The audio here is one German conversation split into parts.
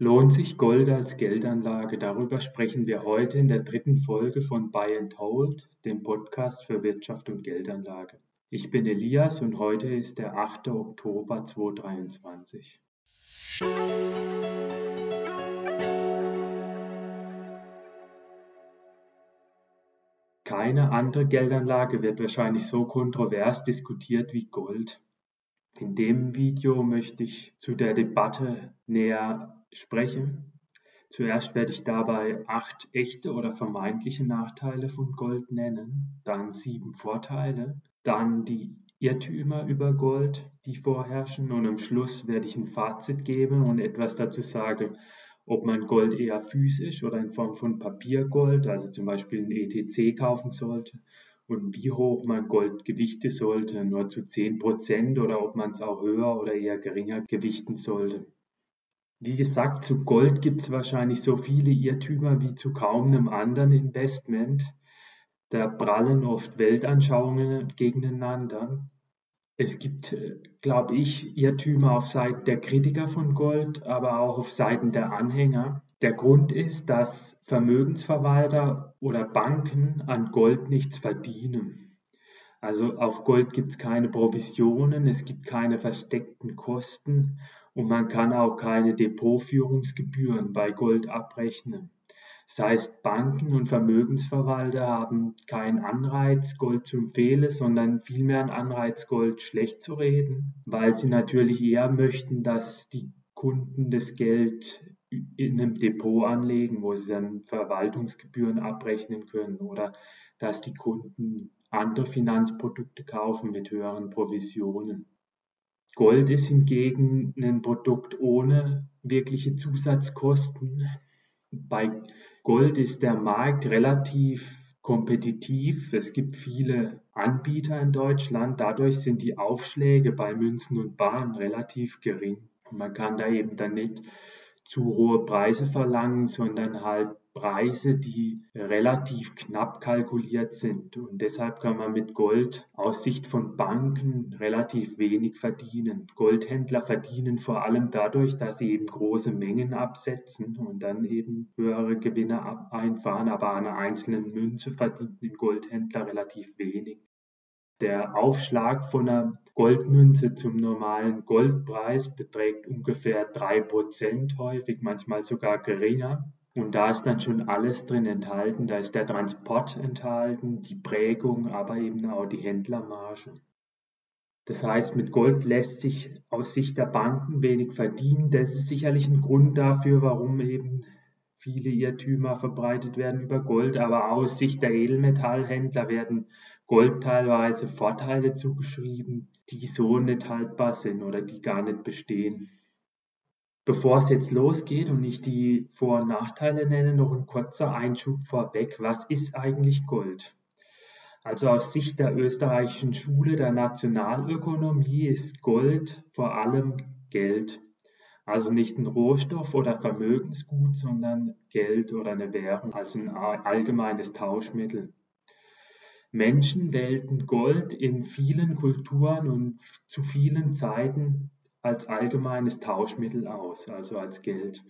Lohnt sich Gold als Geldanlage? Darüber sprechen wir heute in der dritten Folge von Buy and Hold, dem Podcast für Wirtschaft und Geldanlage. Ich bin Elias und heute ist der 8. Oktober 2023. Keine andere Geldanlage wird wahrscheinlich so kontrovers diskutiert wie Gold. In dem Video möchte ich zu der Debatte näher spreche. Zuerst werde ich dabei acht echte oder vermeintliche Nachteile von Gold nennen, dann sieben Vorteile, dann die Irrtümer über Gold, die vorherrschen und am Schluss werde ich ein Fazit geben und etwas dazu sagen, ob man Gold eher physisch oder in Form von Papiergold, also zum Beispiel ein ETC kaufen sollte und wie hoch man Gold gewichten sollte, nur zu 10% oder ob man es auch höher oder eher geringer gewichten sollte. Wie gesagt, zu Gold gibt es wahrscheinlich so viele Irrtümer wie zu kaum einem anderen Investment. Da prallen oft Weltanschauungen gegeneinander. Es gibt, glaube ich, Irrtümer auf Seiten der Kritiker von Gold, aber auch auf Seiten der Anhänger. Der Grund ist, dass Vermögensverwalter oder Banken an Gold nichts verdienen. Also auf Gold gibt es keine Provisionen, es gibt keine versteckten Kosten und man kann auch keine Depotführungsgebühren bei Gold abrechnen. Das heißt, Banken und Vermögensverwalter haben keinen Anreiz, Gold zu empfehlen, sondern vielmehr einen Anreiz, Gold schlecht zu reden, weil sie natürlich eher möchten, dass die Kunden das Geld in einem Depot anlegen, wo sie dann Verwaltungsgebühren abrechnen können oder dass die Kunden andere Finanzprodukte kaufen mit höheren Provisionen. Gold ist hingegen ein Produkt ohne wirkliche Zusatzkosten. Bei Gold ist der Markt relativ kompetitiv. Es gibt viele Anbieter in Deutschland. Dadurch sind die Aufschläge bei Münzen und Bahnen relativ gering. Man kann da eben dann nicht zu hohe Preise verlangen, sondern halt Preise, die relativ knapp kalkuliert sind. Und deshalb kann man mit Gold aus Sicht von Banken relativ wenig verdienen. Goldhändler verdienen vor allem dadurch, dass sie eben große Mengen absetzen und dann eben höhere Gewinne einfahren. Aber an einer einzelnen Münze verdient ein Goldhändler relativ wenig. Der Aufschlag von einer Goldmünze zum normalen Goldpreis beträgt ungefähr 3% häufig, manchmal sogar geringer. Und da ist dann schon alles drin enthalten. Da ist der Transport enthalten, die Prägung, aber eben auch die Händlermarge. Das heißt, mit Gold lässt sich aus Sicht der Banken wenig verdienen. Das ist sicherlich ein Grund dafür, warum eben viele Irrtümer verbreitet werden über Gold. Aber aus Sicht der Edelmetallhändler werden Gold teilweise Vorteile zugeschrieben, die so nicht haltbar sind oder die gar nicht bestehen. Bevor es jetzt losgeht und ich die Vor- und Nachteile nenne, noch ein kurzer Einschub vorweg. Was ist eigentlich Gold? Also aus Sicht der österreichischen Schule der Nationalökonomie ist Gold vor allem Geld. Also nicht ein Rohstoff oder Vermögensgut, sondern Geld oder eine Währung, also ein allgemeines Tauschmittel. Menschen wählten Gold in vielen Kulturen und zu vielen Zeiten als allgemeines Tauschmittel aus, also als Geld.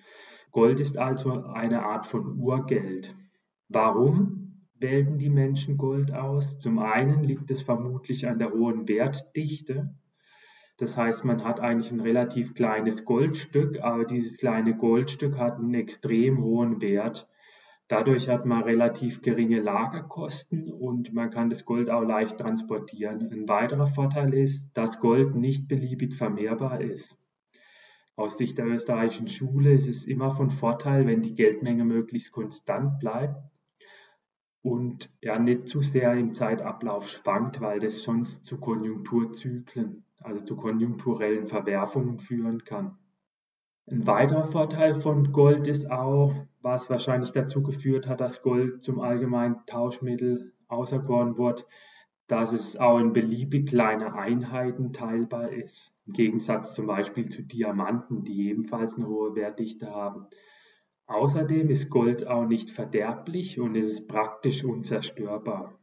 Gold ist also eine Art von Urgeld. Warum wählten die Menschen Gold aus? Zum einen liegt es vermutlich an der hohen Wertdichte. Das heißt, man hat eigentlich ein relativ kleines Goldstück, aber dieses kleine Goldstück hat einen extrem hohen Wert. Dadurch hat man relativ geringe Lagerkosten und man kann das Gold auch leicht transportieren. Ein weiterer Vorteil ist, dass Gold nicht beliebig vermehrbar ist. Aus Sicht der österreichischen Schule ist es immer von Vorteil, wenn die Geldmenge möglichst konstant bleibt und ja nicht zu sehr im Zeitablauf schwankt, weil das sonst zu Konjunkturzyklen, also zu konjunkturellen Verwerfungen führen kann. Ein weiterer Vorteil von Gold ist auch, was wahrscheinlich dazu geführt hat, dass Gold zum allgemeinen Tauschmittel auserkoren wurde, dass es auch in beliebig kleine Einheiten teilbar ist. Im Gegensatz zum Beispiel zu Diamanten, die ebenfalls eine hohe Wertdichte haben. Außerdem ist Gold auch nicht verderblich und es ist praktisch unzerstörbar.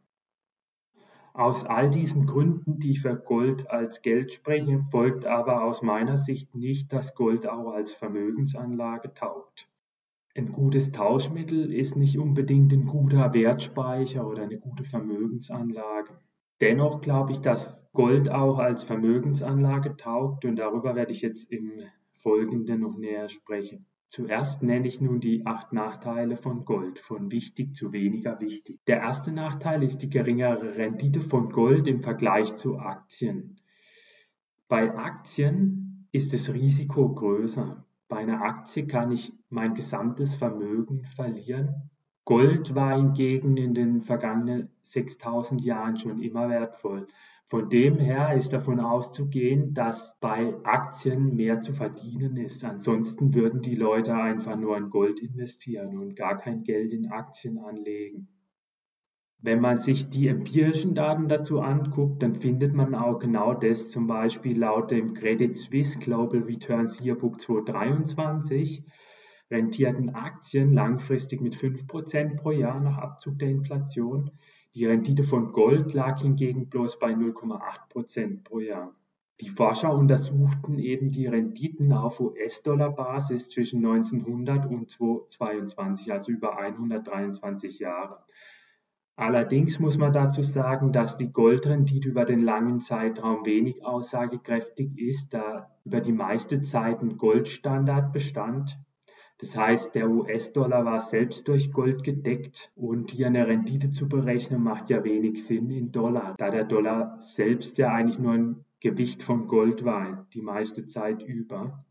Aus all diesen Gründen, die für Gold als Geld sprechen, folgt aber aus meiner Sicht nicht, dass Gold auch als Vermögensanlage taugt. Ein gutes Tauschmittel ist nicht unbedingt ein guter Wertspeicher oder eine gute Vermögensanlage. Dennoch glaube ich, dass Gold auch als Vermögensanlage taugt und darüber werde ich jetzt im Folgenden noch näher sprechen. Zuerst nenne ich nun die acht Nachteile von Gold, von wichtig zu weniger wichtig. Der erste Nachteil ist die geringere Rendite von Gold im Vergleich zu Aktien. Bei Aktien ist das Risiko größer. Bei einer Aktie kann ich mein gesamtes Vermögen verlieren. Gold war hingegen in den vergangenen 6000 Jahren schon immer wertvoll. Von dem her ist davon auszugehen, dass bei Aktien mehr zu verdienen ist. Ansonsten würden die Leute einfach nur in Gold investieren und gar kein Geld in Aktien anlegen. Wenn man sich die empirischen Daten dazu anguckt, dann findet man auch genau das, zum Beispiel laut dem Credit Suisse Global Returns Yearbook 2023 rentierten Aktien langfristig mit 5% pro Jahr nach Abzug der Inflation die Rendite von Gold lag hingegen bloß bei 0,8 Prozent pro Jahr. Die Forscher untersuchten eben die Renditen auf US-Dollar-Basis zwischen 1900 und 2022, also über 123 Jahre. Allerdings muss man dazu sagen, dass die Goldrendite über den langen Zeitraum wenig aussagekräftig ist, da über die meiste Zeit ein Goldstandard bestand das heißt, der US-Dollar war selbst durch Gold gedeckt und hier eine Rendite zu berechnen macht ja wenig Sinn in Dollar, da der Dollar selbst ja eigentlich nur ein Gewicht von Gold war, die meiste Zeit über.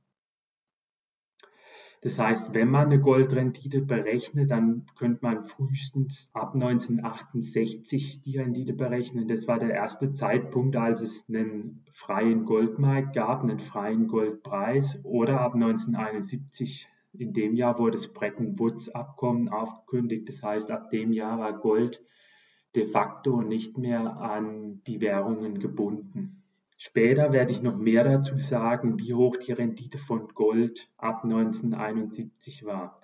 Das heißt, wenn man eine Goldrendite berechnet, dann könnte man frühestens ab 1968 die Rendite berechnen. Das war der erste Zeitpunkt, als es einen freien Goldmarkt gab, einen freien Goldpreis oder ab 1971 in dem Jahr wurde das Bretton Woods Abkommen aufgekündigt. Das heißt, ab dem Jahr war Gold de facto nicht mehr an die Währungen gebunden. Später werde ich noch mehr dazu sagen, wie hoch die Rendite von Gold ab 1971 war.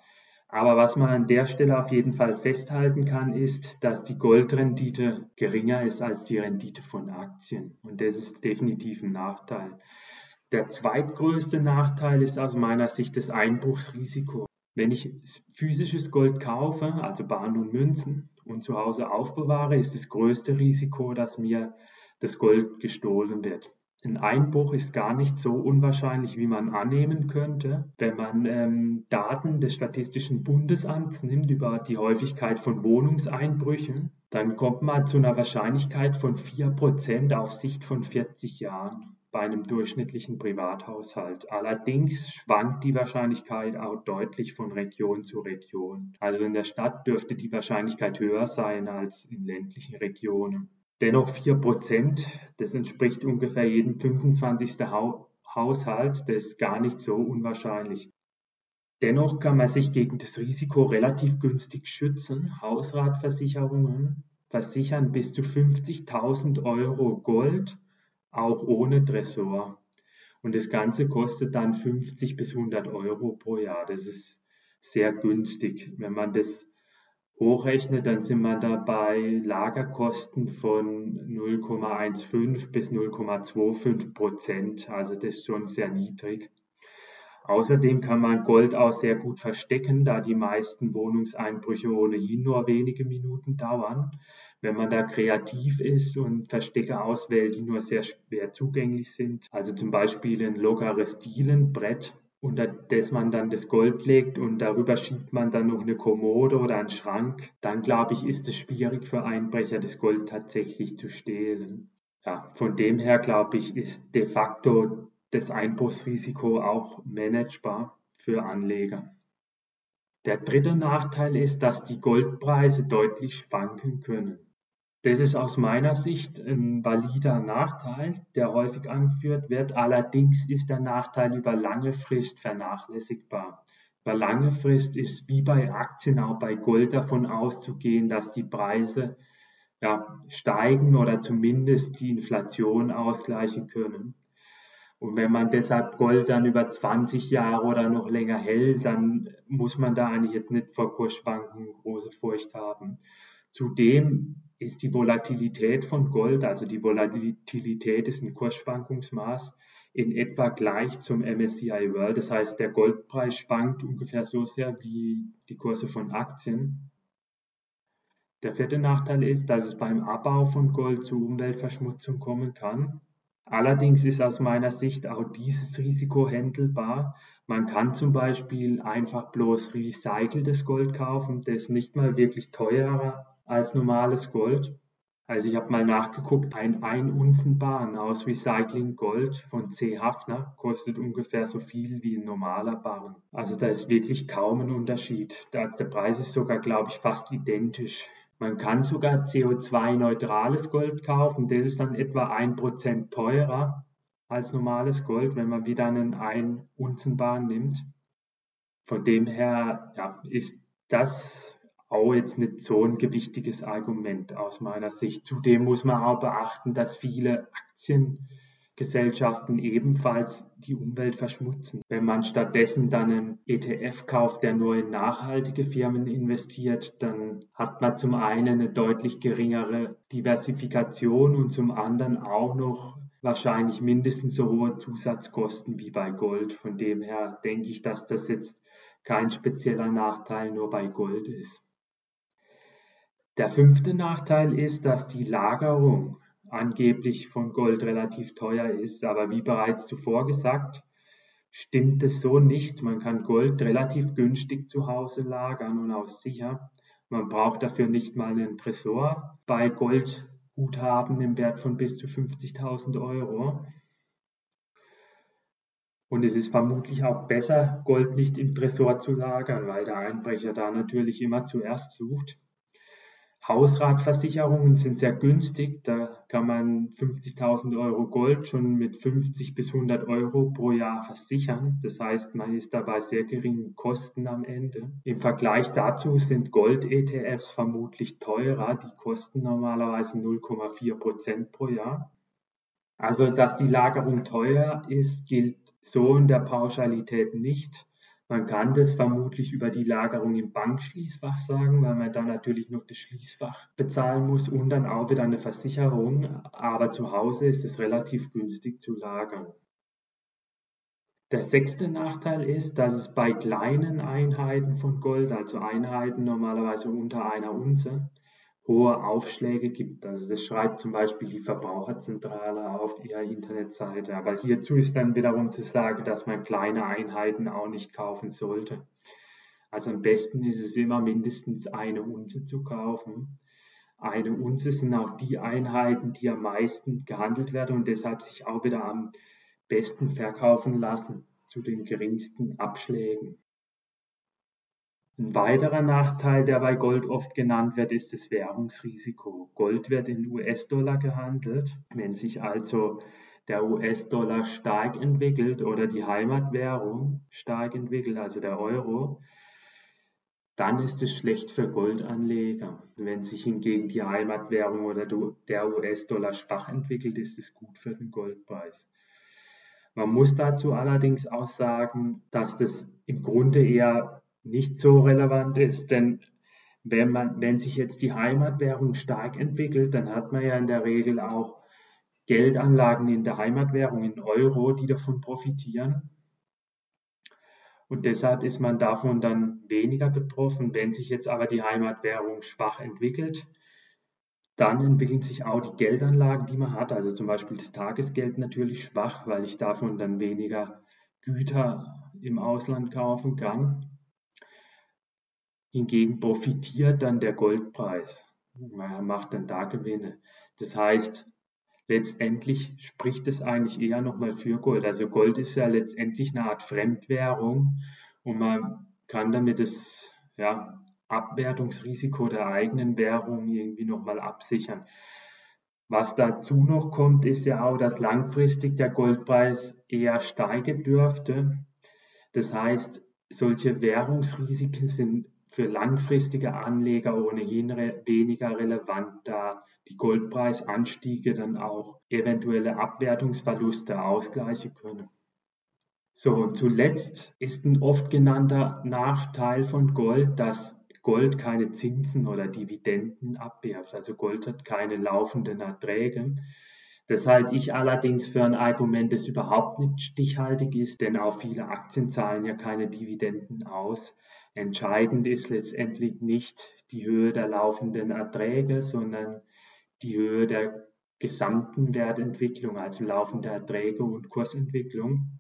Aber was man an der Stelle auf jeden Fall festhalten kann, ist, dass die Goldrendite geringer ist als die Rendite von Aktien. Und das ist definitiv ein Nachteil. Der zweitgrößte Nachteil ist aus meiner Sicht das Einbruchsrisiko. Wenn ich physisches Gold kaufe, also Bahn und Münzen, und zu Hause aufbewahre, ist das größte Risiko, dass mir das Gold gestohlen wird. Ein Einbruch ist gar nicht so unwahrscheinlich, wie man annehmen könnte. Wenn man ähm, Daten des Statistischen Bundesamts nimmt über die Häufigkeit von Wohnungseinbrüchen, dann kommt man zu einer Wahrscheinlichkeit von 4% auf Sicht von 40 Jahren bei einem durchschnittlichen Privathaushalt. Allerdings schwankt die Wahrscheinlichkeit auch deutlich von Region zu Region. Also in der Stadt dürfte die Wahrscheinlichkeit höher sein als in ländlichen Regionen. Dennoch 4%, das entspricht ungefähr jedem 25. Haushalt, das ist gar nicht so unwahrscheinlich. Dennoch kann man sich gegen das Risiko relativ günstig schützen. Hausratversicherungen versichern bis zu 50.000 Euro Gold auch ohne Tresor. Und das Ganze kostet dann 50 bis 100 Euro pro Jahr. Das ist sehr günstig. Wenn man das hochrechnet, dann sind wir da bei Lagerkosten von 0,15 bis 0,25 Prozent. Also das ist schon sehr niedrig. Außerdem kann man Gold auch sehr gut verstecken, da die meisten Wohnungseinbrüche ohnehin nur wenige Minuten dauern. Wenn man da kreativ ist und Verstecke auswählt, die nur sehr schwer zugänglich sind, also zum Beispiel ein lockeres Dielenbrett, unter das man dann das Gold legt und darüber schiebt man dann noch eine Kommode oder einen Schrank, dann glaube ich, ist es schwierig für Einbrecher, das Gold tatsächlich zu stehlen. Ja, von dem her glaube ich, ist de facto das Einbruchsrisiko auch managebar für Anleger. Der dritte Nachteil ist, dass die Goldpreise deutlich schwanken können. Das ist aus meiner Sicht ein valider Nachteil, der häufig angeführt wird. Allerdings ist der Nachteil über lange Frist vernachlässigbar. Über lange Frist ist wie bei Aktien auch bei Gold davon auszugehen, dass die Preise ja, steigen oder zumindest die Inflation ausgleichen können. Und wenn man deshalb Gold dann über 20 Jahre oder noch länger hält, dann muss man da eigentlich jetzt nicht vor Kursschwanken große Furcht haben. Zudem ist die Volatilität von Gold, also die Volatilität ist ein Kursschwankungsmaß, in etwa gleich zum MSCI World. Das heißt, der Goldpreis schwankt ungefähr so sehr wie die Kurse von Aktien. Der vierte Nachteil ist, dass es beim Abbau von Gold zu Umweltverschmutzung kommen kann. Allerdings ist aus meiner Sicht auch dieses Risiko händelbar. Man kann zum Beispiel einfach bloß recyceltes Gold kaufen, das nicht mal wirklich teurer als normales Gold. Also ich habe mal nachgeguckt, ein 1 Unzen Barren aus Recycling Gold von C. Hafner kostet ungefähr so viel wie ein normaler Barren. Also da ist wirklich kaum ein Unterschied. Der Preis ist sogar, glaube ich, fast identisch. Man kann sogar CO2-neutrales Gold kaufen. Das ist dann etwa 1% teurer als normales Gold, wenn man wieder einen 1 Unzen Barren nimmt. Von dem her ja, ist das auch jetzt nicht so ein gewichtiges Argument aus meiner Sicht. Zudem muss man auch beachten, dass viele Aktiengesellschaften ebenfalls die Umwelt verschmutzen. Wenn man stattdessen dann einen ETF kauft, der nur in nachhaltige Firmen investiert, dann hat man zum einen eine deutlich geringere Diversifikation und zum anderen auch noch wahrscheinlich mindestens so hohe Zusatzkosten wie bei Gold. Von dem her denke ich, dass das jetzt kein spezieller Nachteil nur bei Gold ist. Der fünfte Nachteil ist, dass die Lagerung angeblich von Gold relativ teuer ist, aber wie bereits zuvor gesagt, stimmt es so nicht. Man kann Gold relativ günstig zu Hause lagern und auch sicher. Man braucht dafür nicht mal einen Tresor bei Goldguthaben im Wert von bis zu 50.000 Euro. Und es ist vermutlich auch besser, Gold nicht im Tresor zu lagern, weil der Einbrecher da natürlich immer zuerst sucht. Hausratversicherungen sind sehr günstig. Da kann man 50.000 Euro Gold schon mit 50 bis 100 Euro pro Jahr versichern. Das heißt, man ist dabei sehr geringen Kosten am Ende. Im Vergleich dazu sind Gold-ETFs vermutlich teurer. Die kosten normalerweise 0,4 Prozent pro Jahr. Also, dass die Lagerung teuer ist, gilt so in der Pauschalität nicht. Man kann das vermutlich über die Lagerung im Bankschließfach sagen, weil man dann natürlich noch das Schließfach bezahlen muss und dann auch wieder eine Versicherung. Aber zu Hause ist es relativ günstig zu lagern. Der sechste Nachteil ist, dass es bei kleinen Einheiten von Gold, also Einheiten normalerweise unter einer Unze, hohe Aufschläge gibt. Also das schreibt zum Beispiel die Verbraucherzentrale auf ihrer Internetseite. Aber hierzu ist dann wiederum zu sagen, dass man kleine Einheiten auch nicht kaufen sollte. Also am besten ist es immer mindestens eine Unze zu kaufen. Eine Unze sind auch die Einheiten, die am meisten gehandelt werden und deshalb sich auch wieder am besten verkaufen lassen zu den geringsten Abschlägen. Ein weiterer Nachteil, der bei Gold oft genannt wird, ist das Währungsrisiko. Gold wird in US-Dollar gehandelt. Wenn sich also der US-Dollar stark entwickelt oder die Heimatwährung stark entwickelt, also der Euro, dann ist es schlecht für Goldanleger. Wenn sich hingegen die Heimatwährung oder der US-Dollar schwach entwickelt, ist es gut für den Goldpreis. Man muss dazu allerdings auch sagen, dass das im Grunde eher nicht so relevant ist, denn wenn man, wenn sich jetzt die Heimatwährung stark entwickelt, dann hat man ja in der Regel auch Geldanlagen in der Heimatwährung in Euro, die davon profitieren. Und deshalb ist man davon dann weniger betroffen. Wenn sich jetzt aber die Heimatwährung schwach entwickelt, dann entwickeln sich auch die Geldanlagen, die man hat, also zum Beispiel das Tagesgeld natürlich schwach, weil ich davon dann weniger Güter im Ausland kaufen kann. Hingegen profitiert dann der Goldpreis. Man macht dann da Gewinne. Das heißt, letztendlich spricht es eigentlich eher nochmal für Gold. Also Gold ist ja letztendlich eine Art Fremdwährung und man kann damit das ja, Abwertungsrisiko der eigenen Währung irgendwie nochmal absichern. Was dazu noch kommt, ist ja auch, dass langfristig der Goldpreis eher steigen dürfte. Das heißt, solche Währungsrisiken sind für langfristige Anleger ohnehin re weniger relevant, da die Goldpreisanstiege dann auch eventuelle Abwertungsverluste ausgleichen können. So, zuletzt ist ein oft genannter Nachteil von Gold, dass Gold keine Zinsen oder Dividenden abwirft. Also Gold hat keine laufenden Erträge. Das halte ich allerdings für ein Argument, das überhaupt nicht stichhaltig ist, denn auch viele Aktien zahlen ja keine Dividenden aus. Entscheidend ist letztendlich nicht die Höhe der laufenden Erträge, sondern die Höhe der gesamten Wertentwicklung, also laufende Erträge und Kursentwicklung.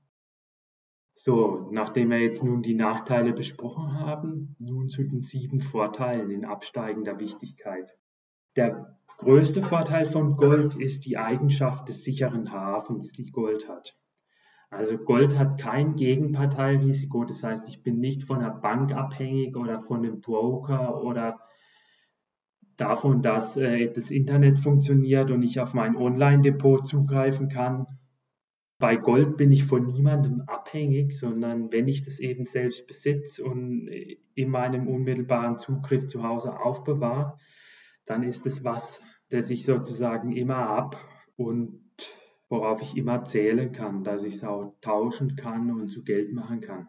So, nachdem wir jetzt nun die Nachteile besprochen haben, nun zu den sieben Vorteilen in absteigender Wichtigkeit. Der größte Vorteil von Gold ist die Eigenschaft des sicheren Hafens, die Gold hat. Also Gold hat kein Gegenparteirisiko, das heißt, ich bin nicht von einer Bank abhängig oder von einem Broker oder davon, dass äh, das Internet funktioniert und ich auf mein Online-Depot zugreifen kann. Bei Gold bin ich von niemandem abhängig, sondern wenn ich das eben selbst besitze und in meinem unmittelbaren Zugriff zu Hause aufbewahre, dann ist es was, das ich sozusagen immer ab und worauf ich immer zählen kann, dass ich es auch tauschen kann und zu Geld machen kann.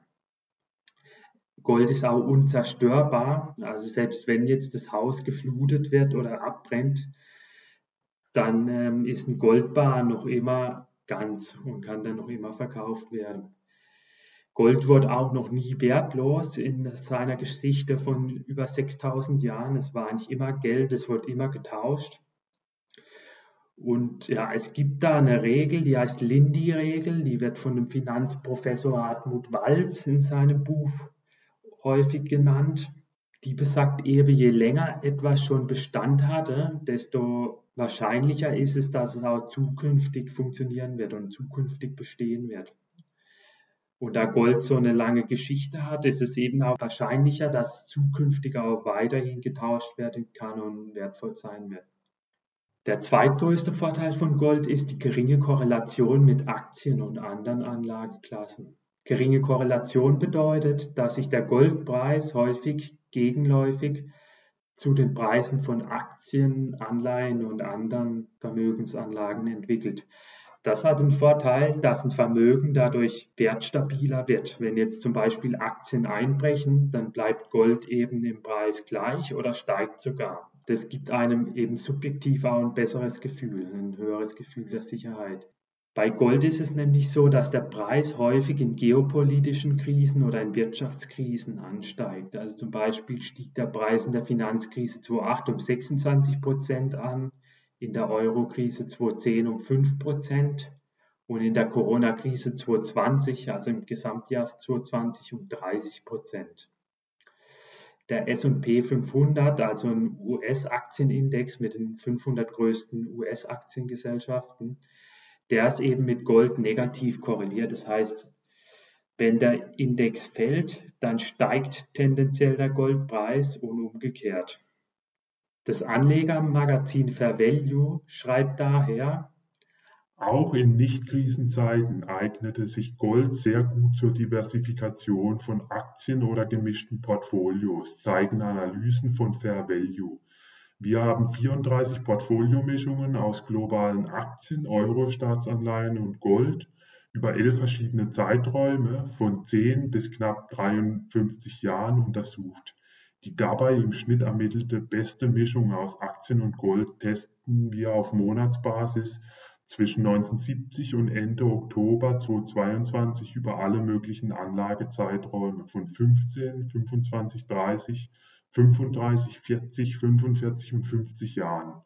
Gold ist auch unzerstörbar, also selbst wenn jetzt das Haus geflutet wird oder abbrennt, dann ähm, ist ein Goldbar noch immer ganz und kann dann noch immer verkauft werden. Gold wurde auch noch nie wertlos in seiner Geschichte von über 6000 Jahren. Es war eigentlich immer Geld, es wurde immer getauscht. Und ja, es gibt da eine Regel, die heißt Lindy-Regel, die wird von dem Finanzprofessor Hartmut Walz in seinem Buch häufig genannt. Die besagt eben, je länger etwas schon Bestand hatte, desto wahrscheinlicher ist es, dass es auch zukünftig funktionieren wird und zukünftig bestehen wird. Und da Gold so eine lange Geschichte hat, ist es eben auch wahrscheinlicher, dass zukünftig auch weiterhin getauscht werden kann und wertvoll sein wird. Der zweitgrößte Vorteil von Gold ist die geringe Korrelation mit Aktien und anderen Anlageklassen. Geringe Korrelation bedeutet, dass sich der Goldpreis häufig gegenläufig zu den Preisen von Aktien, Anleihen und anderen Vermögensanlagen entwickelt. Das hat den Vorteil, dass ein Vermögen dadurch wertstabiler wird. Wenn jetzt zum Beispiel Aktien einbrechen, dann bleibt Gold eben im Preis gleich oder steigt sogar. Das gibt einem eben subjektiv auch ein besseres Gefühl, ein höheres Gefühl der Sicherheit. Bei Gold ist es nämlich so, dass der Preis häufig in geopolitischen Krisen oder in Wirtschaftskrisen ansteigt. Also zum Beispiel stieg der Preis in der Finanzkrise 2008 um 26 Prozent an, in der Euro-Krise 2010 um 5 Prozent und in der Corona-Krise 2020, also im Gesamtjahr 2020, um 30 Prozent. Der S&P 500, also ein US-Aktienindex mit den 500 größten US-Aktiengesellschaften, der ist eben mit Gold negativ korreliert. Das heißt, wenn der Index fällt, dann steigt tendenziell der Goldpreis und umgekehrt. Das Anlegermagazin Fair Value schreibt daher, auch in Nicht-Krisenzeiten eignete sich Gold sehr gut zur Diversifikation von Aktien oder gemischten Portfolios, zeigen Analysen von Fair Value. Wir haben 34 Portfoliomischungen aus globalen Aktien, Euro-Staatsanleihen und Gold über elf verschiedene Zeiträume von 10 bis knapp 53 Jahren untersucht. Die dabei im Schnitt ermittelte beste Mischung aus Aktien und Gold testen wir auf Monatsbasis zwischen 1970 und Ende Oktober 2022 über alle möglichen Anlagezeiträume von 15, 25, 30, 35, 40, 45 und 50 Jahren.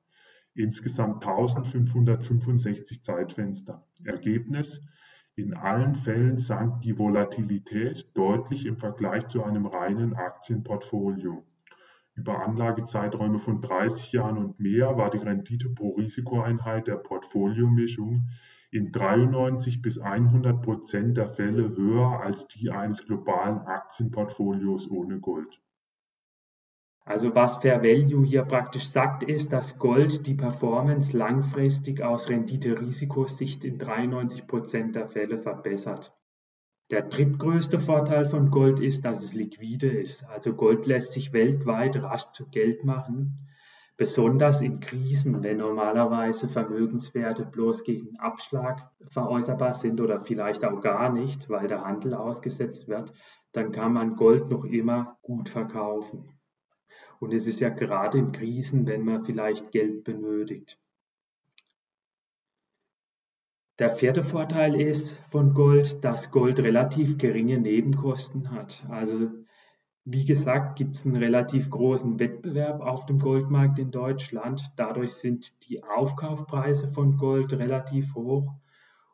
Insgesamt 1565 Zeitfenster. Ergebnis in allen Fällen sank die Volatilität deutlich im Vergleich zu einem reinen Aktienportfolio. Über Anlagezeiträume von 30 Jahren und mehr war die Rendite pro Risikoeinheit der Portfoliomischung in 93 bis 100 Prozent der Fälle höher als die eines globalen Aktienportfolios ohne Gold. Also was Fair Value hier praktisch sagt, ist, dass Gold die Performance langfristig aus Rendite-Risikosicht in 93 Prozent der Fälle verbessert. Der drittgrößte Vorteil von Gold ist, dass es liquide ist. Also Gold lässt sich weltweit rasch zu Geld machen, besonders in Krisen, wenn normalerweise Vermögenswerte bloß gegen Abschlag veräußerbar sind oder vielleicht auch gar nicht, weil der Handel ausgesetzt wird, dann kann man Gold noch immer gut verkaufen. Und es ist ja gerade in Krisen, wenn man vielleicht Geld benötigt. Der vierte Vorteil ist von Gold, dass Gold relativ geringe Nebenkosten hat. Also wie gesagt, gibt es einen relativ großen Wettbewerb auf dem Goldmarkt in Deutschland. Dadurch sind die Aufkaufpreise von Gold relativ hoch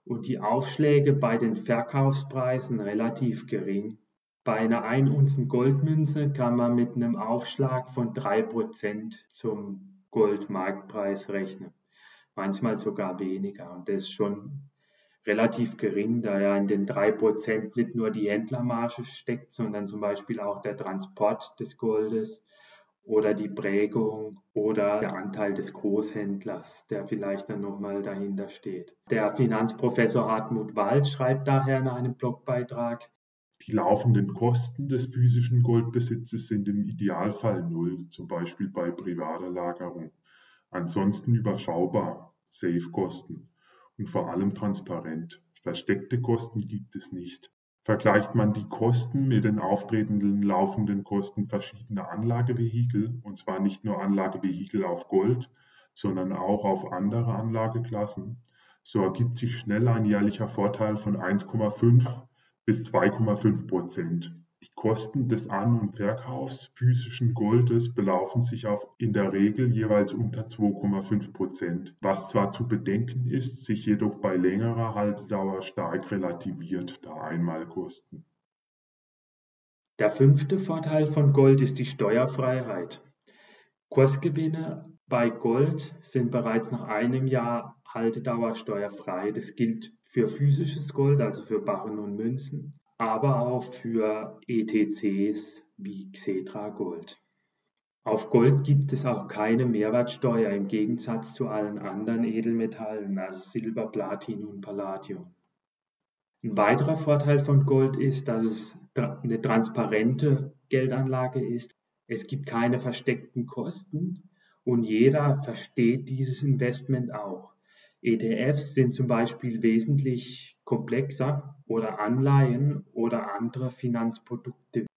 und die Aufschläge bei den Verkaufspreisen relativ gering. Bei einer 1 Unzen Goldmünze kann man mit einem Aufschlag von 3% zum Goldmarktpreis rechnen. Manchmal sogar weniger. Und das ist schon relativ gering, da ja in den 3% nicht nur die Händlermarge steckt, sondern zum Beispiel auch der Transport des Goldes oder die Prägung oder der Anteil des Großhändlers, der vielleicht dann nochmal dahinter steht. Der Finanzprofessor Hartmut Wald schreibt daher in einem Blogbeitrag, die laufenden Kosten des physischen Goldbesitzes sind im Idealfall null, zum Beispiel bei privater Lagerung. Ansonsten überschaubar, Safe-Kosten und vor allem transparent. Versteckte Kosten gibt es nicht. Vergleicht man die Kosten mit den auftretenden laufenden Kosten verschiedener Anlagevehikel, und zwar nicht nur Anlagevehikel auf Gold, sondern auch auf andere Anlageklassen, so ergibt sich schnell ein jährlicher Vorteil von 1,5 bis 2,5 Prozent. Die Kosten des An- und Verkaufs physischen Goldes belaufen sich auf in der Regel jeweils unter 2,5 Prozent, was zwar zu bedenken ist, sich jedoch bei längerer Haltedauer stark relativiert, da Einmalkosten. Der fünfte Vorteil von Gold ist die Steuerfreiheit. Kursgewinne bei Gold sind bereits nach einem Jahr Haltedauer steuerfrei. Das gilt für physisches Gold, also für Barren und Münzen, aber auch für ETCs wie Xetra Gold. Auf Gold gibt es auch keine Mehrwertsteuer im Gegensatz zu allen anderen Edelmetallen, also Silber, Platin und Palladium. Ein weiterer Vorteil von Gold ist, dass es eine transparente Geldanlage ist. Es gibt keine versteckten Kosten und jeder versteht dieses Investment auch. ETFs sind zum Beispiel wesentlich komplexer oder Anleihen oder andere Finanzprodukte.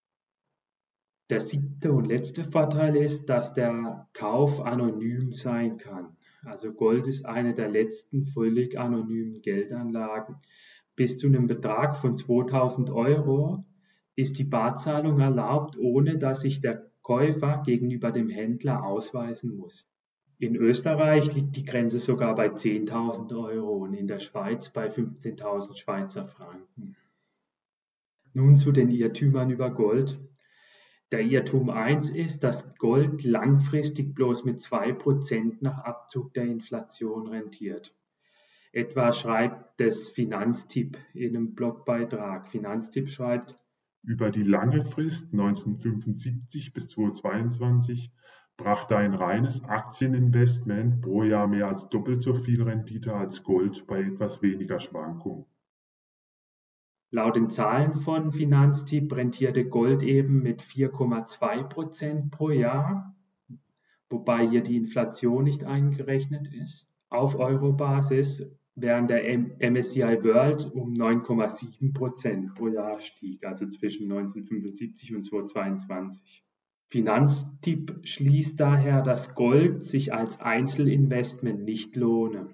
Der siebte und letzte Vorteil ist, dass der Kauf anonym sein kann. Also Gold ist eine der letzten völlig anonymen Geldanlagen. Bis zu einem Betrag von 2000 Euro ist die Barzahlung erlaubt, ohne dass sich der Käufer gegenüber dem Händler ausweisen muss. In Österreich liegt die Grenze sogar bei 10.000 Euro und in der Schweiz bei 15.000 Schweizer Franken. Nun zu den Irrtümern über Gold. Der Irrtum 1 ist, dass Gold langfristig bloß mit 2% nach Abzug der Inflation rentiert. Etwa schreibt das Finanztipp in einem Blogbeitrag. Finanztipp schreibt, über die lange Frist 1975 bis 2022 brachte ein reines Aktieninvestment pro Jahr mehr als doppelt so viel Rendite als Gold bei etwas weniger Schwankung. Laut den Zahlen von Finanztipp rentierte Gold eben mit 4,2 Prozent pro Jahr, wobei hier die Inflation nicht eingerechnet ist, auf Eurobasis, während der MSCI World um 9,7 Prozent pro Jahr stieg, also zwischen 1975 und 2022. Finanztipp schließt daher, dass Gold sich als Einzelinvestment nicht lohne.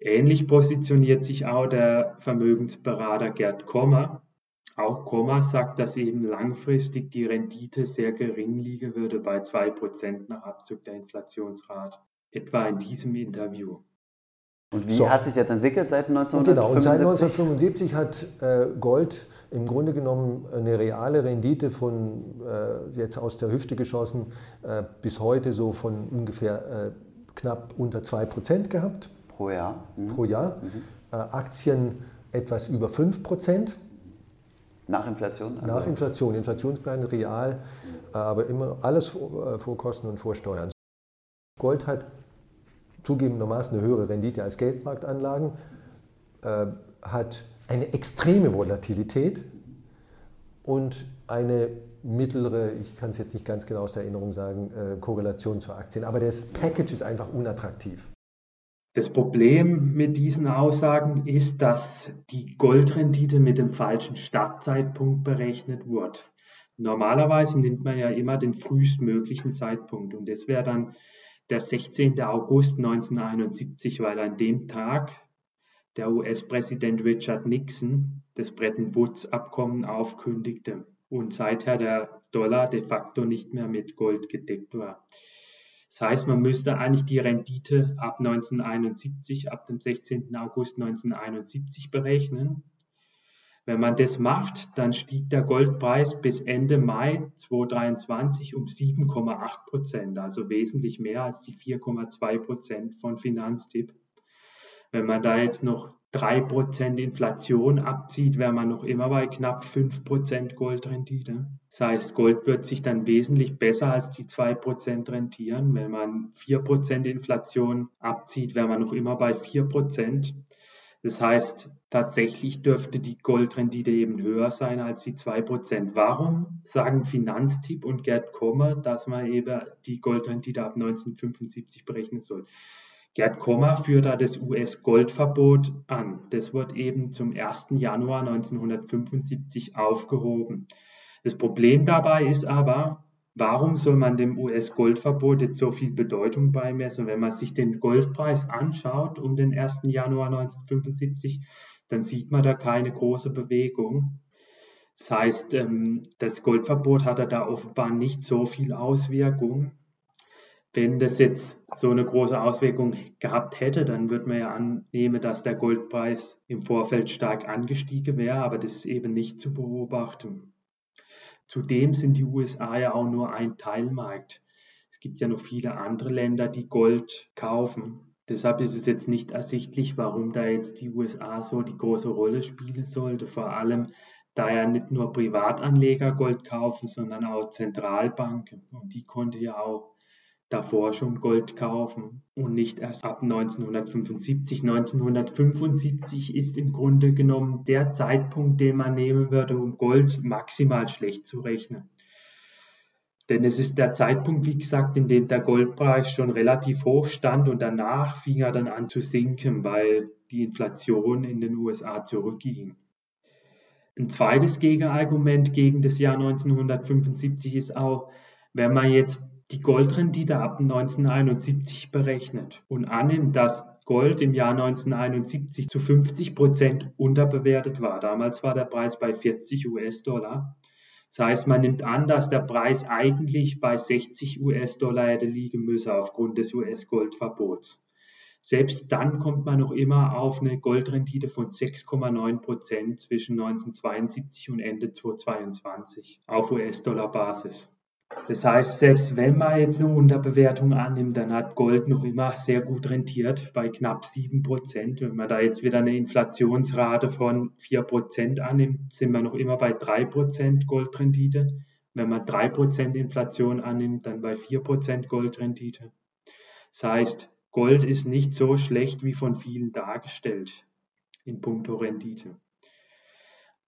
Ähnlich positioniert sich auch der Vermögensberater Gerd Kommer. Auch Kommer sagt, dass eben langfristig die Rendite sehr gering liegen würde bei 2% nach Abzug der Inflationsrate. Etwa in diesem Interview. Und wie so. hat sich jetzt entwickelt seit 1975? Genau, und seit 1975 hat äh, Gold im Grunde genommen eine reale Rendite von, äh, jetzt aus der Hüfte geschossen, äh, bis heute so von ungefähr äh, knapp unter 2% gehabt. Pro Jahr. Mhm. Pro Jahr. Mhm. Äh, Aktien etwas über 5%. Nach Inflation? Also Nach Inflation, Inflationsplan real, äh, aber immer alles vor, vor Kosten und vor Steuern. Gold hat zugegebenermaßen eine höhere Rendite als Geldmarktanlagen, äh, hat eine extreme Volatilität und eine mittlere, ich kann es jetzt nicht ganz genau aus der Erinnerung sagen, äh, Korrelation zu Aktien. Aber das Package ist einfach unattraktiv. Das Problem mit diesen Aussagen ist, dass die Goldrendite mit dem falschen Startzeitpunkt berechnet wurde. Normalerweise nimmt man ja immer den frühestmöglichen Zeitpunkt und das wäre dann der 16. August 1971, weil an dem Tag der US-Präsident Richard Nixon das Bretton Woods-Abkommen aufkündigte und seither der Dollar de facto nicht mehr mit Gold gedeckt war. Das heißt, man müsste eigentlich die Rendite ab 1971, ab dem 16. August 1971 berechnen. Wenn man das macht, dann stieg der Goldpreis bis Ende Mai 2023 um 7,8 Prozent, also wesentlich mehr als die 4,2 Prozent von Finanztipp. Wenn man da jetzt noch 3% Inflation abzieht, wäre man noch immer bei knapp 5% Goldrendite. Das heißt, Gold wird sich dann wesentlich besser als die 2% rentieren. Wenn man 4% Inflation abzieht, wäre man noch immer bei 4%. Das heißt, tatsächlich dürfte die Goldrendite eben höher sein als die 2%. Warum sagen Finanztipp und Gerd Kommer, dass man eben die Goldrendite ab 1975 berechnen soll? Gerd Kommer führt da das US-Goldverbot an. Das wird eben zum 1. Januar 1975 aufgehoben. Das Problem dabei ist aber, warum soll man dem US-Goldverbot jetzt so viel Bedeutung beimessen? Wenn man sich den Goldpreis anschaut um den 1. Januar 1975, dann sieht man da keine große Bewegung. Das heißt, ähm, das Goldverbot hatte da offenbar nicht so viel Auswirkung. Wenn das jetzt so eine große Auswirkung gehabt hätte, dann würde man ja annehmen, dass der Goldpreis im Vorfeld stark angestiegen wäre, aber das ist eben nicht zu beobachten. Zudem sind die USA ja auch nur ein Teilmarkt. Es gibt ja noch viele andere Länder, die Gold kaufen. Deshalb ist es jetzt nicht ersichtlich, warum da jetzt die USA so die große Rolle spielen sollte. Vor allem, da ja nicht nur Privatanleger Gold kaufen, sondern auch Zentralbanken. Und die konnte ja auch davor schon Gold kaufen und nicht erst ab 1975. 1975 ist im Grunde genommen der Zeitpunkt, den man nehmen würde, um Gold maximal schlecht zu rechnen. Denn es ist der Zeitpunkt, wie gesagt, in dem der Goldpreis schon relativ hoch stand und danach fing er dann an zu sinken, weil die Inflation in den USA zurückging. Ein zweites Gegenargument gegen das Jahr 1975 ist auch, wenn man jetzt die Goldrendite ab 1971 berechnet und annimmt, dass Gold im Jahr 1971 zu 50 Prozent unterbewertet war. Damals war der Preis bei 40 US-Dollar. Das heißt, man nimmt an, dass der Preis eigentlich bei 60 US-Dollar hätte liegen müssen aufgrund des US-Goldverbots. Selbst dann kommt man noch immer auf eine Goldrendite von 6,9 Prozent zwischen 1972 und Ende 2022 auf US-Dollar-Basis. Das heißt, selbst wenn man jetzt eine Unterbewertung annimmt, dann hat Gold noch immer sehr gut rentiert bei knapp 7 Prozent. Wenn man da jetzt wieder eine Inflationsrate von 4 Prozent annimmt, sind wir noch immer bei 3 Prozent Goldrendite. Wenn man 3 Prozent Inflation annimmt, dann bei 4 Prozent Goldrendite. Das heißt, Gold ist nicht so schlecht wie von vielen dargestellt in puncto Rendite.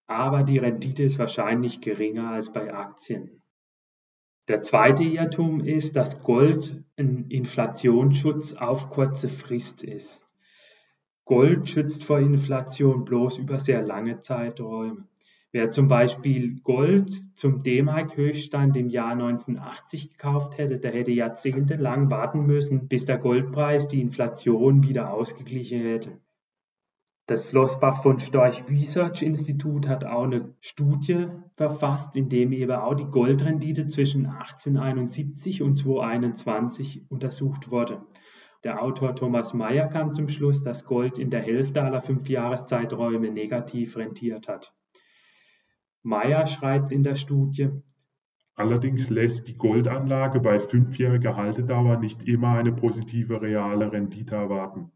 Aber die Rendite ist wahrscheinlich geringer als bei Aktien. Der zweite Irrtum ist, dass Gold ein Inflationsschutz auf kurze Frist ist. Gold schützt vor Inflation bloß über sehr lange Zeiträume. Wer zum Beispiel Gold zum D-Mark-Höchststand im Jahr 1980 gekauft hätte, der hätte jahrzehntelang warten müssen, bis der Goldpreis die Inflation wieder ausgeglichen hätte. Das Flossbach von Storch Research Institut hat auch eine Studie verfasst, in dem eben auch die Goldrendite zwischen 1871 und 2021 untersucht wurde. Der Autor Thomas Mayer kam zum Schluss, dass Gold in der Hälfte aller fünf Jahreszeiträume negativ rentiert hat. Mayer schreibt in der Studie, Allerdings lässt die Goldanlage bei fünfjähriger Haltedauer nicht immer eine positive reale Rendite erwarten.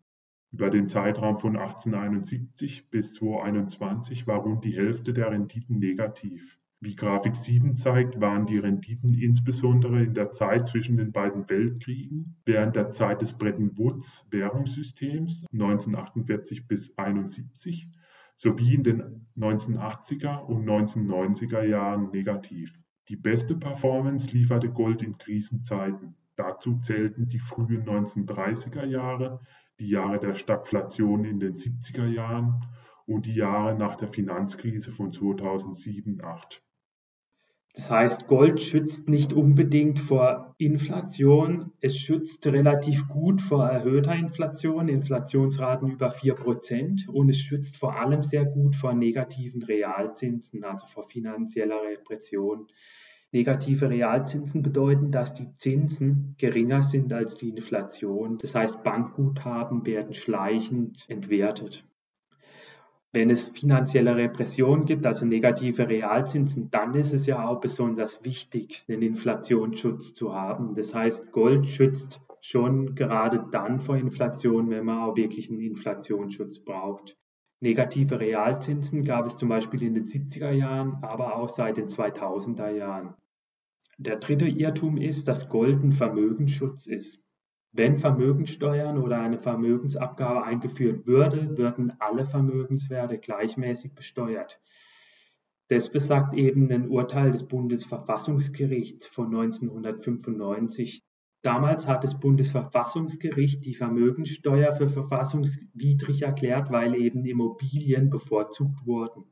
Über den Zeitraum von 1871 bis 2021 war rund die Hälfte der Renditen negativ. Wie Grafik 7 zeigt, waren die Renditen insbesondere in der Zeit zwischen den beiden Weltkriegen, während der Zeit des Bretton Woods Währungssystems 1948 bis 1971 sowie in den 1980er und 1990er Jahren negativ. Die beste Performance lieferte Gold in Krisenzeiten. Dazu zählten die frühen 1930er Jahre, die Jahre der Stagflation in den 70er Jahren und die Jahre nach der Finanzkrise von 2007-8. Das heißt, Gold schützt nicht unbedingt vor Inflation. Es schützt relativ gut vor erhöhter Inflation, Inflationsraten über 4%. Und es schützt vor allem sehr gut vor negativen Realzinsen, also vor finanzieller Repression. Negative Realzinsen bedeuten, dass die Zinsen geringer sind als die Inflation. Das heißt, Bankguthaben werden schleichend entwertet. Wenn es finanzielle Repression gibt, also negative Realzinsen, dann ist es ja auch besonders wichtig, den Inflationsschutz zu haben. Das heißt, Gold schützt schon gerade dann vor Inflation, wenn man auch wirklich einen Inflationsschutz braucht. Negative Realzinsen gab es zum Beispiel in den 70er Jahren, aber auch seit den 2000er Jahren. Der dritte Irrtum ist, dass Gold ein Vermögensschutz ist. Wenn Vermögenssteuern oder eine Vermögensabgabe eingeführt würde, würden alle Vermögenswerte gleichmäßig besteuert. Das besagt eben ein Urteil des Bundesverfassungsgerichts von 1995. Damals hat das Bundesverfassungsgericht die Vermögenssteuer für verfassungswidrig erklärt, weil eben Immobilien bevorzugt wurden.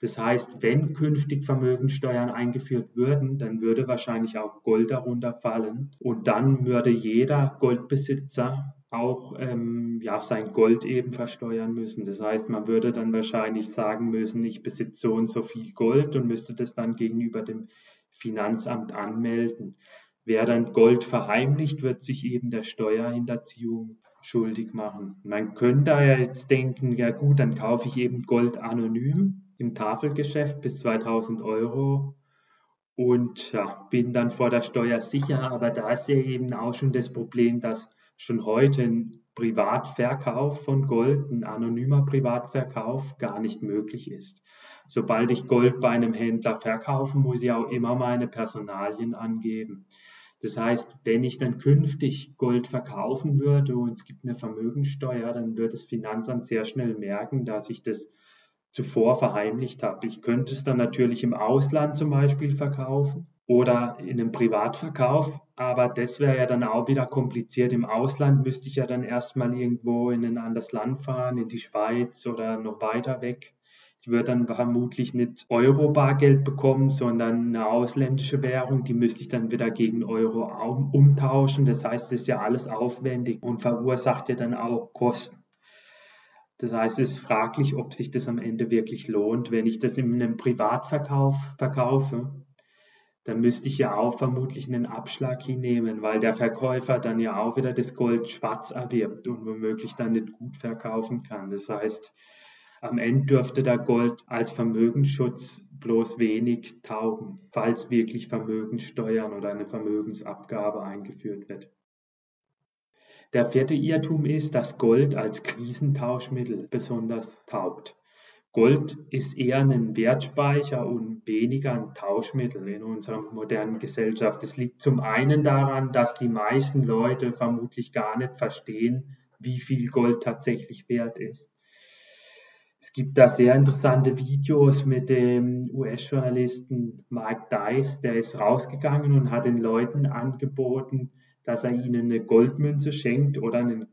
Das heißt, wenn künftig Vermögensteuern eingeführt würden, dann würde wahrscheinlich auch Gold darunter fallen. Und dann würde jeder Goldbesitzer auch ähm, ja, sein Gold eben versteuern müssen. Das heißt, man würde dann wahrscheinlich sagen müssen, ich besitze so und so viel Gold und müsste das dann gegenüber dem Finanzamt anmelden. Wer dann Gold verheimlicht, wird sich eben der Steuerhinterziehung schuldig machen. Man könnte ja jetzt denken, ja gut, dann kaufe ich eben Gold anonym im Tafelgeschäft bis 2000 Euro und ja, bin dann vor der Steuer sicher. Aber da ist ja eben auch schon das Problem, dass schon heute ein Privatverkauf von Gold, ein anonymer Privatverkauf gar nicht möglich ist. Sobald ich Gold bei einem Händler verkaufe, muss ich auch immer meine Personalien angeben. Das heißt, wenn ich dann künftig Gold verkaufen würde und es gibt eine Vermögensteuer, dann wird das Finanzamt sehr schnell merken, dass ich das zuvor verheimlicht habe. Ich könnte es dann natürlich im Ausland zum Beispiel verkaufen oder in einem Privatverkauf, aber das wäre ja dann auch wieder kompliziert. Im Ausland müsste ich ja dann erstmal irgendwo in ein anderes Land fahren, in die Schweiz oder noch weiter weg. Ich würde dann vermutlich nicht Euro-Bargeld bekommen, sondern eine ausländische Währung. Die müsste ich dann wieder gegen Euro umtauschen. Das heißt, es ist ja alles aufwendig und verursacht ja dann auch Kosten. Das heißt, es ist fraglich, ob sich das am Ende wirklich lohnt. Wenn ich das in einem Privatverkauf verkaufe, dann müsste ich ja auch vermutlich einen Abschlag hinnehmen, weil der Verkäufer dann ja auch wieder das Gold schwarz erwirbt und womöglich dann nicht gut verkaufen kann. Das heißt, am Ende dürfte der Gold als Vermögensschutz bloß wenig taugen, falls wirklich Vermögenssteuern oder eine Vermögensabgabe eingeführt wird. Der vierte Irrtum ist, dass Gold als Krisentauschmittel besonders taugt. Gold ist eher ein Wertspeicher und weniger ein Tauschmittel in unserer modernen Gesellschaft. Es liegt zum einen daran, dass die meisten Leute vermutlich gar nicht verstehen, wie viel Gold tatsächlich wert ist. Es gibt da sehr interessante Videos mit dem US-Journalisten Mike Dice, der ist rausgegangen und hat den Leuten angeboten, dass er ihnen eine Goldmünze schenkt oder einen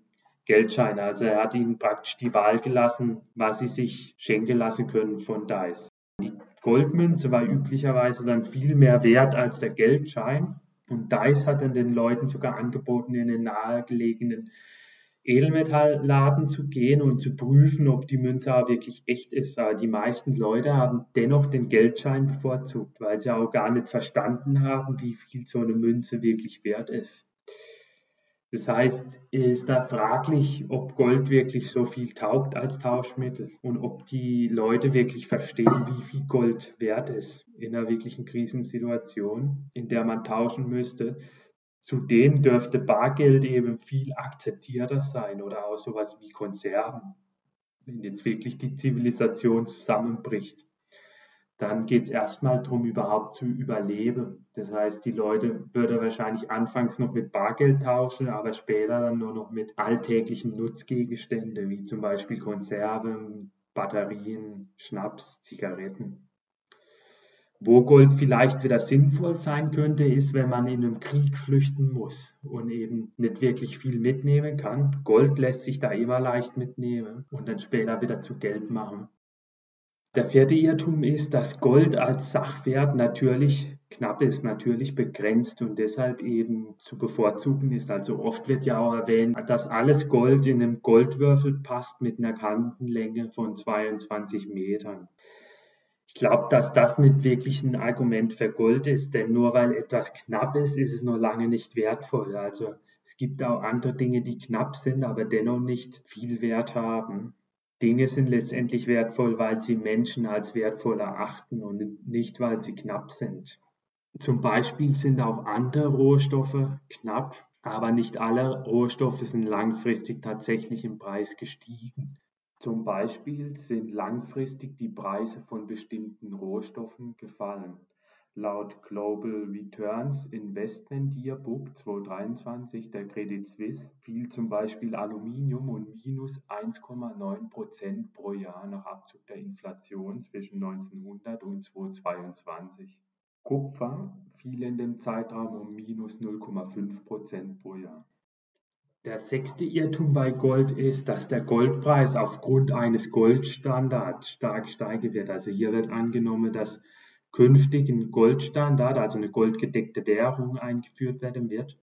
Geldschein. Also er hat ihnen praktisch die Wahl gelassen, was sie sich schenken lassen können von Dice. Die Goldmünze war üblicherweise dann viel mehr wert als der Geldschein. Und Dice hat dann den Leuten sogar angeboten, in den nahegelegenen Edelmetallladen zu gehen und zu prüfen, ob die Münze auch wirklich echt ist. Aber die meisten Leute haben dennoch den Geldschein bevorzugt, weil sie auch gar nicht verstanden haben, wie viel so eine Münze wirklich wert ist. Das heißt, es ist da fraglich, ob Gold wirklich so viel taugt als Tauschmittel und ob die Leute wirklich verstehen, wie viel Gold wert ist in einer wirklichen Krisensituation, in der man tauschen müsste. Zudem dürfte Bargeld eben viel akzeptierter sein oder auch sowas wie Konserven, wenn jetzt wirklich die Zivilisation zusammenbricht dann geht es erstmal darum, überhaupt zu überleben. Das heißt, die Leute würden wahrscheinlich anfangs noch mit Bargeld tauschen, aber später dann nur noch mit alltäglichen Nutzgegenständen, wie zum Beispiel Konserven, Batterien, Schnaps, Zigaretten. Wo Gold vielleicht wieder sinnvoll sein könnte, ist, wenn man in einem Krieg flüchten muss und eben nicht wirklich viel mitnehmen kann. Gold lässt sich da immer leicht mitnehmen und dann später wieder zu Geld machen. Der vierte Irrtum ist, dass Gold als Sachwert natürlich knapp ist, natürlich begrenzt und deshalb eben zu bevorzugen ist. Also oft wird ja auch erwähnt, dass alles Gold in einem Goldwürfel passt mit einer Kantenlänge von 22 Metern. Ich glaube, dass das nicht wirklich ein Argument für Gold ist, denn nur weil etwas knapp ist, ist es noch lange nicht wertvoll. Also es gibt auch andere Dinge, die knapp sind, aber dennoch nicht viel Wert haben. Dinge sind letztendlich wertvoll, weil sie Menschen als wertvoll erachten und nicht, weil sie knapp sind. Zum Beispiel sind auch andere Rohstoffe knapp, aber nicht alle Rohstoffe sind langfristig tatsächlich im Preis gestiegen. Zum Beispiel sind langfristig die Preise von bestimmten Rohstoffen gefallen. Laut Global Returns Investment Yearbook 2023 der Credit Suisse fiel zum Beispiel Aluminium um minus 1,9 Prozent pro Jahr nach Abzug der Inflation zwischen 1900 und 2022. Kupfer fiel in dem Zeitraum um minus 0,5 Prozent pro Jahr. Der sechste Irrtum bei Gold ist, dass der Goldpreis aufgrund eines Goldstandards stark steigen wird. Also hier wird angenommen, dass künftig ein Goldstandard, also eine goldgedeckte Währung eingeführt werden wird.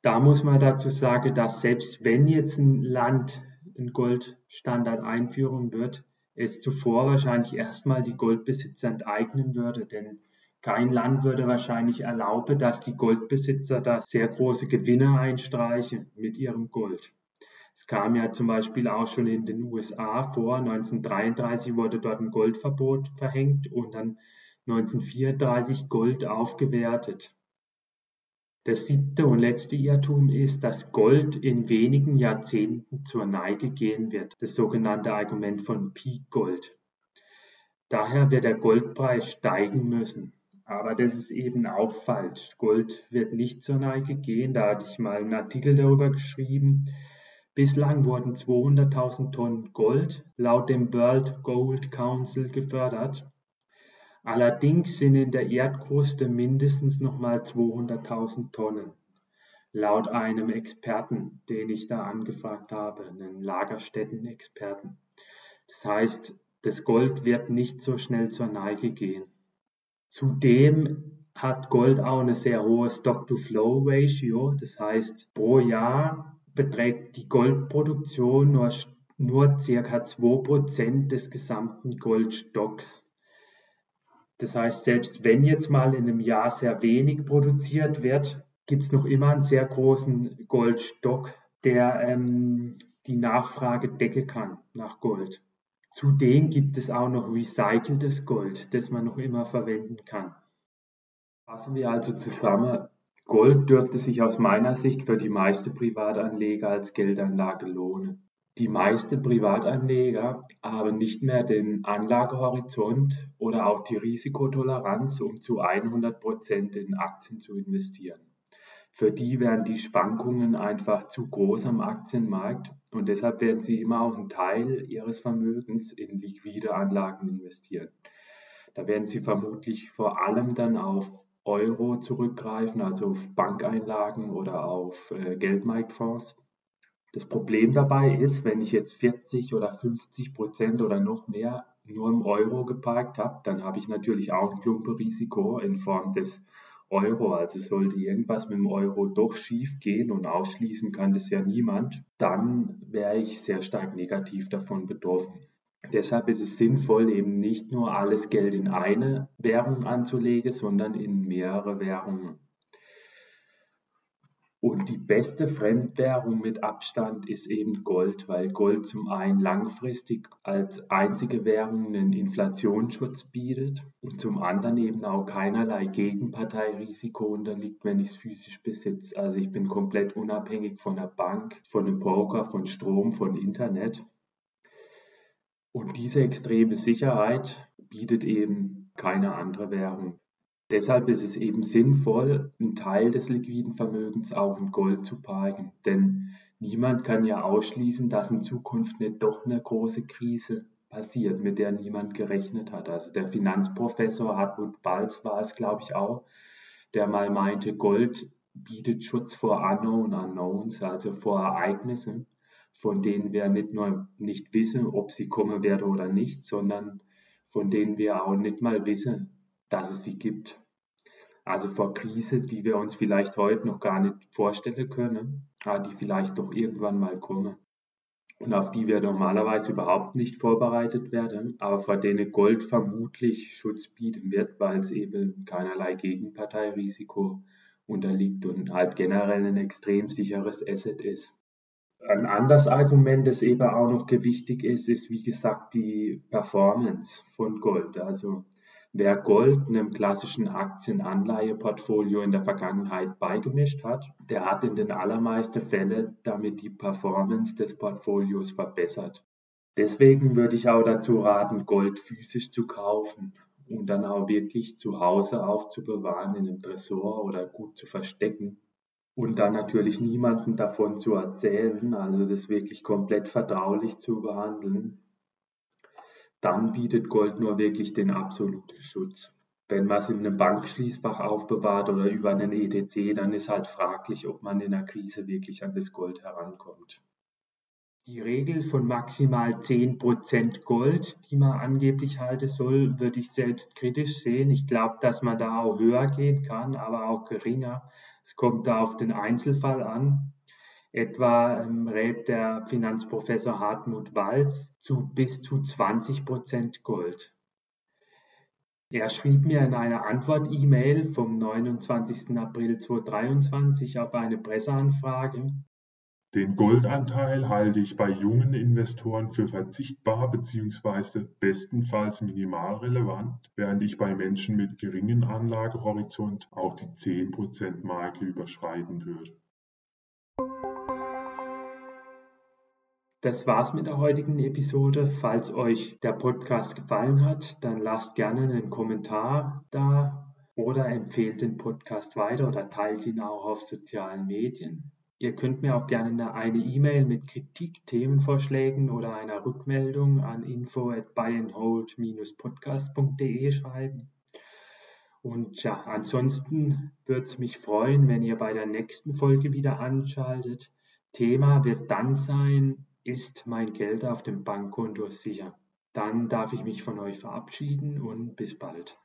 Da muss man dazu sagen, dass selbst wenn jetzt ein Land einen Goldstandard einführen wird, es zuvor wahrscheinlich erstmal die Goldbesitzer enteignen würde, denn kein Land würde wahrscheinlich erlauben, dass die Goldbesitzer da sehr große Gewinne einstreichen mit ihrem Gold. Es kam ja zum Beispiel auch schon in den USA vor. 1933 wurde dort ein Goldverbot verhängt und dann 1934 Gold aufgewertet. Der siebte und letzte Irrtum ist, dass Gold in wenigen Jahrzehnten zur Neige gehen wird, das sogenannte Argument von Peak Gold. Daher wird der Goldpreis steigen müssen. Aber das ist eben auch falsch. Gold wird nicht zur Neige gehen. Da hatte ich mal einen Artikel darüber geschrieben. Bislang wurden 200.000 Tonnen Gold laut dem World Gold Council gefördert. Allerdings sind in der Erdkruste mindestens nochmal 200.000 Tonnen. Laut einem Experten, den ich da angefragt habe, einen Lagerstättenexperten. Das heißt, das Gold wird nicht so schnell zur Neige gehen. Zudem hat Gold auch eine sehr hohe Stock-to-Flow-Ratio, das heißt pro Jahr beträgt die Goldproduktion nur, nur ca. 2% des gesamten Goldstocks. Das heißt, selbst wenn jetzt mal in einem Jahr sehr wenig produziert wird, gibt es noch immer einen sehr großen Goldstock, der ähm, die Nachfrage decken kann nach Gold. Zudem gibt es auch noch recyceltes Gold, das man noch immer verwenden kann. Fassen wir also zusammen. Gold dürfte sich aus meiner Sicht für die meisten Privatanleger als Geldanlage lohnen. Die meisten Privatanleger haben nicht mehr den Anlagehorizont oder auch die Risikotoleranz, um zu 100 Prozent in Aktien zu investieren. Für die wären die Schwankungen einfach zu groß am Aktienmarkt und deshalb werden sie immer auch einen Teil ihres Vermögens in liquide Anlagen investieren. Da werden sie vermutlich vor allem dann auf Euro zurückgreifen, also auf Bankeinlagen oder auf äh, Geldmarktfonds. Das Problem dabei ist, wenn ich jetzt 40 oder 50 Prozent oder noch mehr nur im Euro geparkt habe, dann habe ich natürlich auch ein Klumpenrisiko in Form des Euro. Also sollte irgendwas mit dem Euro doch schief gehen und ausschließen kann das ja niemand, dann wäre ich sehr stark negativ davon betroffen. Deshalb ist es sinnvoll, eben nicht nur alles Geld in eine Währung anzulegen, sondern in mehrere Währungen. Und die beste Fremdwährung mit Abstand ist eben Gold, weil Gold zum einen langfristig als einzige Währung einen Inflationsschutz bietet und zum anderen eben auch keinerlei Gegenparteirisiko unterliegt, wenn ich es physisch besitze. Also ich bin komplett unabhängig von der Bank, von einem Broker, von Strom, von Internet. Und diese extreme Sicherheit bietet eben keine andere Währung. Deshalb ist es eben sinnvoll, einen Teil des liquiden Vermögens auch in Gold zu parken. Denn niemand kann ja ausschließen, dass in Zukunft nicht doch eine große Krise passiert, mit der niemand gerechnet hat. Also der Finanzprofessor Hartmut Balz war es, glaube ich, auch, der mal meinte, Gold bietet Schutz vor Unknown Unknowns, also vor Ereignissen, von denen wir nicht nur nicht wissen, ob sie kommen werden oder nicht, sondern von denen wir auch nicht mal wissen, dass es sie gibt. Also vor Krise, die wir uns vielleicht heute noch gar nicht vorstellen können, aber die vielleicht doch irgendwann mal kommen und auf die wir normalerweise überhaupt nicht vorbereitet werden, aber vor denen Gold vermutlich Schutz bieten wird, weil es eben keinerlei Gegenparteirisiko unterliegt und halt generell ein extrem sicheres Asset ist. Ein anderes Argument, das eben auch noch gewichtig ist, ist wie gesagt die Performance von Gold. Also Wer Gold einem klassischen Aktienanleiheportfolio in der Vergangenheit beigemischt hat, der hat in den allermeisten Fällen damit die Performance des Portfolios verbessert. Deswegen würde ich auch dazu raten, Gold physisch zu kaufen und dann auch wirklich zu Hause aufzubewahren in einem Tresor oder gut zu verstecken und dann natürlich niemanden davon zu erzählen, also das wirklich komplett vertraulich zu behandeln dann bietet Gold nur wirklich den absoluten Schutz. Wenn man es in einem Bankschließfach aufbewahrt oder über einen ETC, dann ist halt fraglich, ob man in der Krise wirklich an das Gold herankommt. Die Regel von maximal 10% Gold, die man angeblich halten soll, würde ich selbst kritisch sehen. Ich glaube, dass man da auch höher gehen kann, aber auch geringer. Es kommt da auf den Einzelfall an. Etwa ähm, rät der Finanzprofessor Hartmut Walz zu bis zu 20 Prozent Gold. Er schrieb mir in einer Antwort-E-Mail vom 29. April 2023 auf eine Presseanfrage, den Goldanteil halte ich bei jungen Investoren für verzichtbar bzw. bestenfalls minimal relevant, während ich bei Menschen mit geringem Anlagehorizont auch die 10%-Marke überschreiten würde. Das war's mit der heutigen Episode. Falls euch der Podcast gefallen hat, dann lasst gerne einen Kommentar da oder empfehlt den Podcast weiter oder teilt ihn auch auf sozialen Medien. Ihr könnt mir auch gerne eine E-Mail mit Kritik, Themenvorschlägen oder einer Rückmeldung an info at buyandhold-podcast.de schreiben. Und ja, ansonsten würde es mich freuen, wenn ihr bei der nächsten Folge wieder anschaltet. Thema wird dann sein, ist mein Geld auf dem Bankkonto sicher? Dann darf ich mich von euch verabschieden und bis bald.